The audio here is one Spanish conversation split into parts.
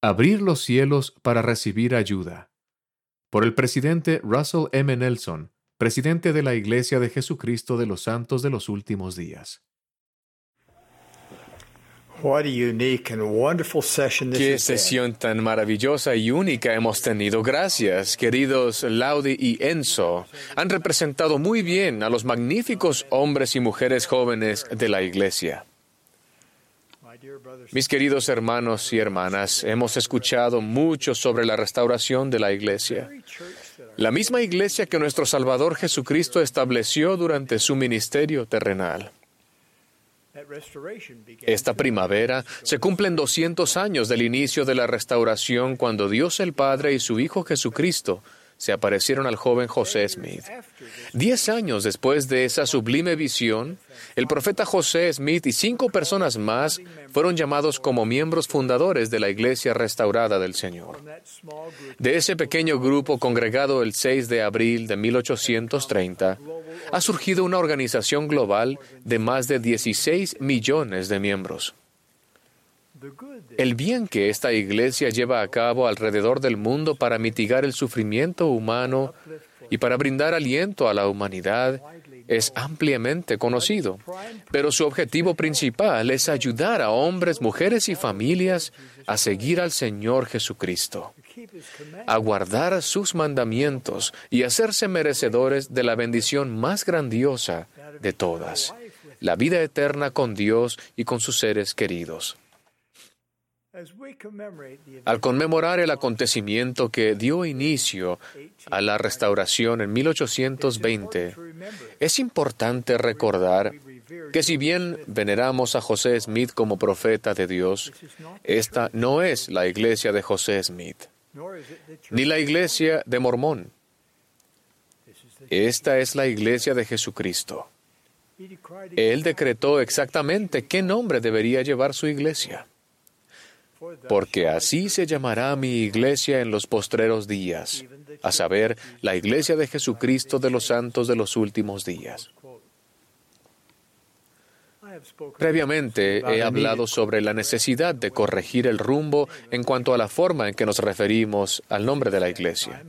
Abrir los cielos para recibir ayuda. Por el presidente Russell M. Nelson, presidente de la Iglesia de Jesucristo de los Santos de los Últimos Días. Qué sesión tan maravillosa y única hemos tenido. Gracias, queridos Laudi y Enzo. Han representado muy bien a los magníficos hombres y mujeres jóvenes de la Iglesia. Mis queridos hermanos y hermanas, hemos escuchado mucho sobre la restauración de la Iglesia. La misma Iglesia que nuestro Salvador Jesucristo estableció durante su ministerio terrenal. Esta primavera se cumplen 200 años del inicio de la restauración cuando Dios el Padre y su Hijo Jesucristo se aparecieron al joven José Smith. Diez años después de esa sublime visión, el profeta José Smith y cinco personas más fueron llamados como miembros fundadores de la Iglesia restaurada del Señor. De ese pequeño grupo congregado el 6 de abril de 1830, ha surgido una organización global de más de 16 millones de miembros. El bien que esta iglesia lleva a cabo alrededor del mundo para mitigar el sufrimiento humano y para brindar aliento a la humanidad es ampliamente conocido, pero su objetivo principal es ayudar a hombres, mujeres y familias a seguir al Señor Jesucristo, a guardar sus mandamientos y hacerse merecedores de la bendición más grandiosa de todas, la vida eterna con Dios y con sus seres queridos. Al conmemorar el acontecimiento que dio inicio a la restauración en 1820, es importante recordar que si bien veneramos a José Smith como profeta de Dios, esta no es la iglesia de José Smith, ni la iglesia de Mormón. Esta es la iglesia de Jesucristo. Él decretó exactamente qué nombre debería llevar su iglesia porque así se llamará mi iglesia en los postreros días, a saber, la iglesia de Jesucristo de los santos de los últimos días. Previamente he hablado sobre la necesidad de corregir el rumbo en cuanto a la forma en que nos referimos al nombre de la Iglesia.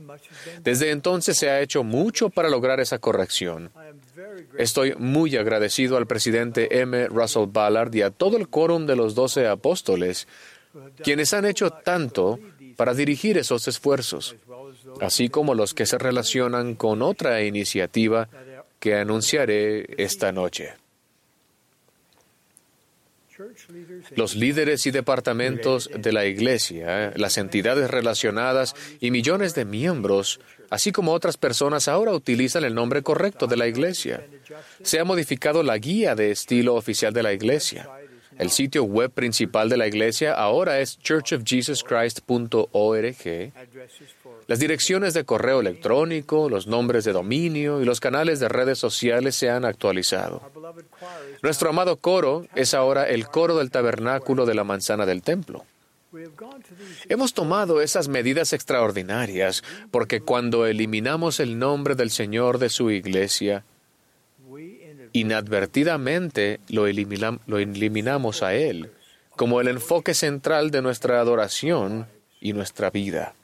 Desde entonces se ha hecho mucho para lograr esa corrección. Estoy muy agradecido al presidente M. Russell Ballard y a todo el quórum de los doce apóstoles quienes han hecho tanto para dirigir esos esfuerzos, así como los que se relacionan con otra iniciativa que anunciaré esta noche. Los líderes y departamentos de la Iglesia, las entidades relacionadas y millones de miembros, así como otras personas, ahora utilizan el nombre correcto de la Iglesia. Se ha modificado la guía de estilo oficial de la Iglesia. El sitio web principal de la iglesia ahora es churchofjesuschrist.org. Las direcciones de correo electrónico, los nombres de dominio y los canales de redes sociales se han actualizado. Nuestro amado coro es ahora el coro del tabernáculo de la manzana del templo. Hemos tomado esas medidas extraordinarias porque cuando eliminamos el nombre del Señor de su iglesia, inadvertidamente lo, eliminamos a Él como el enfoque central de nuestra adoración y nuestra vida.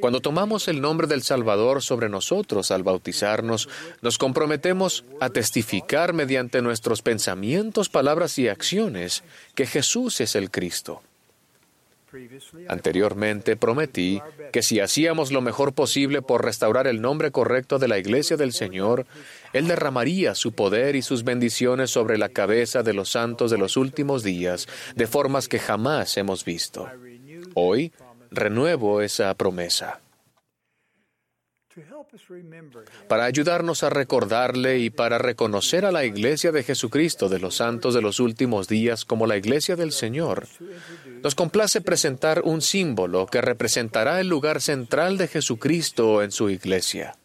Cuando tomamos el nombre del Salvador sobre nosotros al bautizarnos, nos comprometemos a testificar mediante nuestros pensamientos, palabras y acciones que Jesús es el Cristo. Anteriormente prometí que si hacíamos lo mejor posible por restaurar el nombre correcto de la Iglesia del Señor, Él derramaría su poder y sus bendiciones sobre la cabeza de los santos de los últimos días, de formas que jamás hemos visto. Hoy renuevo esa promesa. Para ayudarnos a recordarle y para reconocer a la Iglesia de Jesucristo de los santos de los últimos días como la Iglesia del Señor, nos complace presentar un símbolo que representará el lugar central de Jesucristo en su Iglesia.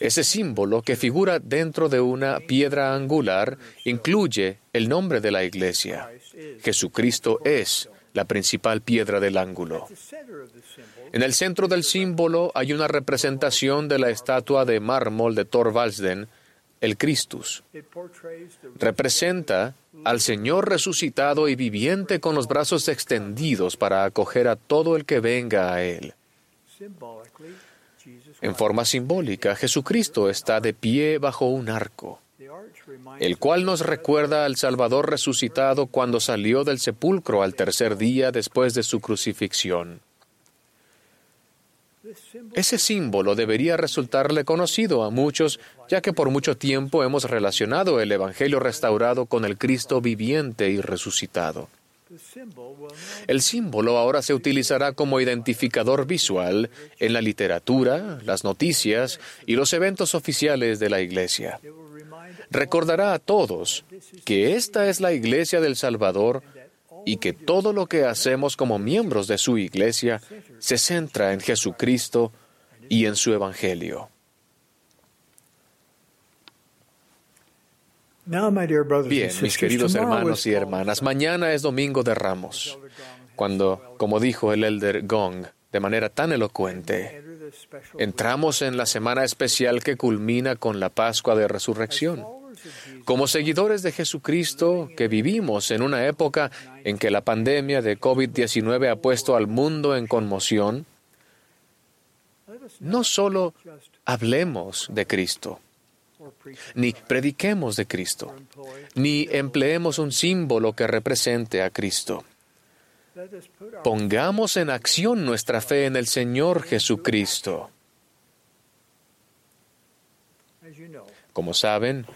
Ese símbolo, que figura dentro de una piedra angular, incluye el nombre de la Iglesia. Jesucristo es la principal piedra del ángulo. En el centro del símbolo hay una representación de la estatua de mármol de Thorvaldsden, el Christus. Representa al Señor resucitado y viviente con los brazos extendidos para acoger a todo el que venga a Él. En forma simbólica, Jesucristo está de pie bajo un arco, el cual nos recuerda al Salvador resucitado cuando salió del sepulcro al tercer día después de su crucifixión. Ese símbolo debería resultarle conocido a muchos, ya que por mucho tiempo hemos relacionado el Evangelio restaurado con el Cristo viviente y resucitado. El símbolo ahora se utilizará como identificador visual en la literatura, las noticias y los eventos oficiales de la Iglesia. Recordará a todos que esta es la Iglesia del Salvador y que todo lo que hacemos como miembros de su Iglesia se centra en Jesucristo y en su Evangelio. Bien, mis queridos hermanos y hermanas, mañana es Domingo de Ramos, cuando, como dijo el elder Gong de manera tan elocuente, entramos en la semana especial que culmina con la Pascua de Resurrección. Como seguidores de Jesucristo, que vivimos en una época en que la pandemia de COVID-19 ha puesto al mundo en conmoción, no solo hablemos de Cristo, ni prediquemos de Cristo, ni empleemos un símbolo que represente a Cristo. Pongamos en acción nuestra fe en el Señor Jesucristo. Como saben,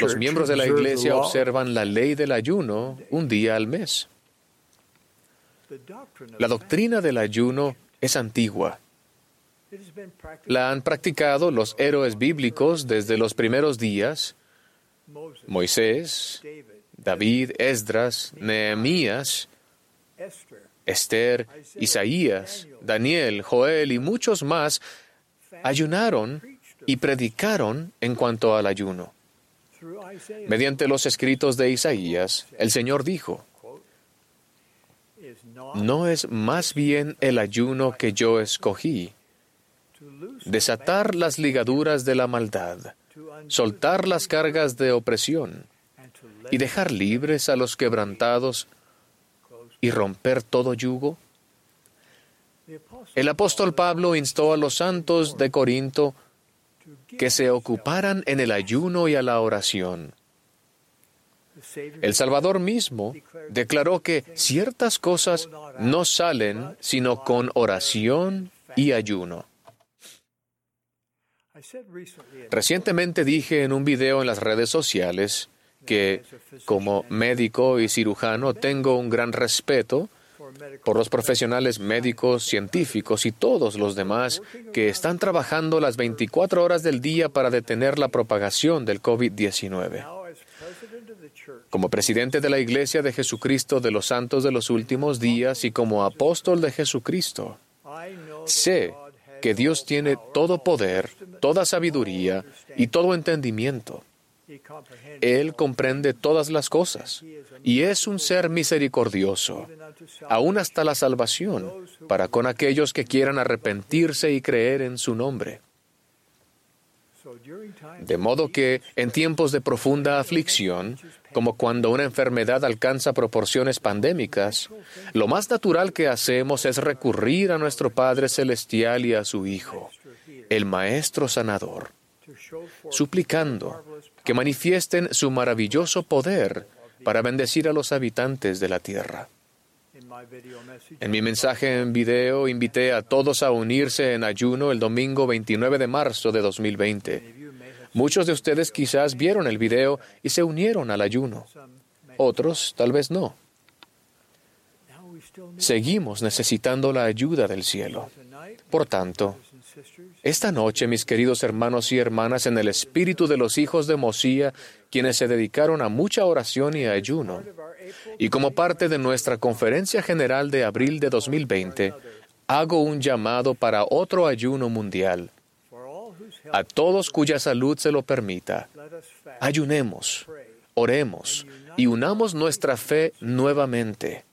los miembros de la Iglesia observan la ley del ayuno un día al mes. La doctrina del ayuno es antigua. La han practicado los héroes bíblicos desde los primeros días, Moisés, David, Esdras, Nehemías, Esther, Isaías, Daniel, Joel y muchos más ayunaron y predicaron en cuanto al ayuno. Mediante los escritos de Isaías, el Señor dijo, ¿no es más bien el ayuno que yo escogí? Desatar las ligaduras de la maldad, soltar las cargas de opresión y dejar libres a los quebrantados y romper todo yugo? El apóstol Pablo instó a los santos de Corinto que se ocuparan en el ayuno y a la oración. El Salvador mismo declaró que ciertas cosas no salen sino con oración y ayuno. Recientemente dije en un video en las redes sociales que como médico y cirujano tengo un gran respeto por los profesionales médicos, científicos y todos los demás que están trabajando las 24 horas del día para detener la propagación del COVID-19. Como presidente de la Iglesia de Jesucristo de los Santos de los Últimos Días y como apóstol de Jesucristo, sé que Dios tiene todo poder, toda sabiduría y todo entendimiento. Él comprende todas las cosas y es un ser misericordioso, aún hasta la salvación, para con aquellos que quieran arrepentirse y creer en su nombre. De modo que en tiempos de profunda aflicción, como cuando una enfermedad alcanza proporciones pandémicas, lo más natural que hacemos es recurrir a nuestro Padre Celestial y a su Hijo, el Maestro Sanador, suplicando que manifiesten su maravilloso poder para bendecir a los habitantes de la tierra. En mi mensaje en video invité a todos a unirse en ayuno el domingo 29 de marzo de 2020. Muchos de ustedes quizás vieron el video y se unieron al ayuno. Otros tal vez no. Seguimos necesitando la ayuda del cielo. Por tanto, esta noche, mis queridos hermanos y hermanas, en el espíritu de los hijos de Mosía, quienes se dedicaron a mucha oración y ayuno, y como parte de nuestra conferencia general de abril de 2020, hago un llamado para otro ayuno mundial. A todos cuya salud se lo permita, ayunemos, oremos y unamos nuestra fe nuevamente.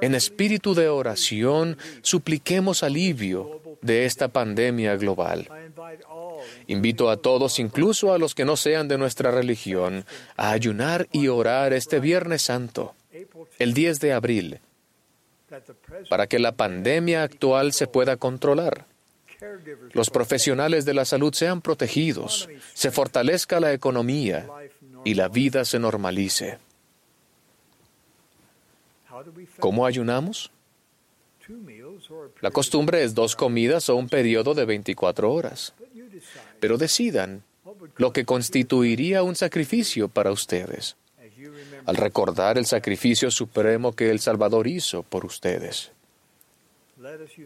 En espíritu de oración, supliquemos alivio de esta pandemia global. Invito a todos, incluso a los que no sean de nuestra religión, a ayunar y orar este Viernes Santo, el 10 de abril, para que la pandemia actual se pueda controlar. Los profesionales de la salud sean protegidos, se fortalezca la economía y la vida se normalice. ¿Cómo ayunamos? La costumbre es dos comidas o un periodo de 24 horas. Pero decidan lo que constituiría un sacrificio para ustedes, al recordar el sacrificio supremo que el Salvador hizo por ustedes.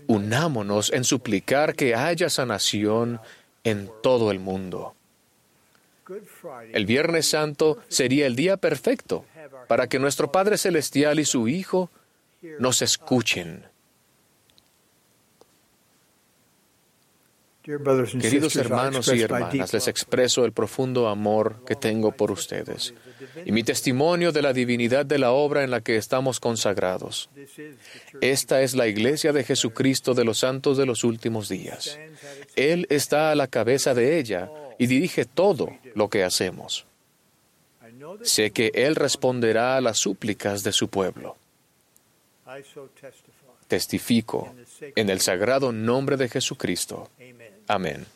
Unámonos en suplicar que haya sanación en todo el mundo. El Viernes Santo sería el día perfecto para que nuestro Padre Celestial y su Hijo nos escuchen. Queridos hermanos y hermanas, les expreso el profundo amor que tengo por ustedes y mi testimonio de la divinidad de la obra en la que estamos consagrados. Esta es la iglesia de Jesucristo de los santos de los últimos días. Él está a la cabeza de ella y dirige todo lo que hacemos. Sé que Él responderá a las súplicas de su pueblo. Testifico en el sagrado nombre de Jesucristo. Amén.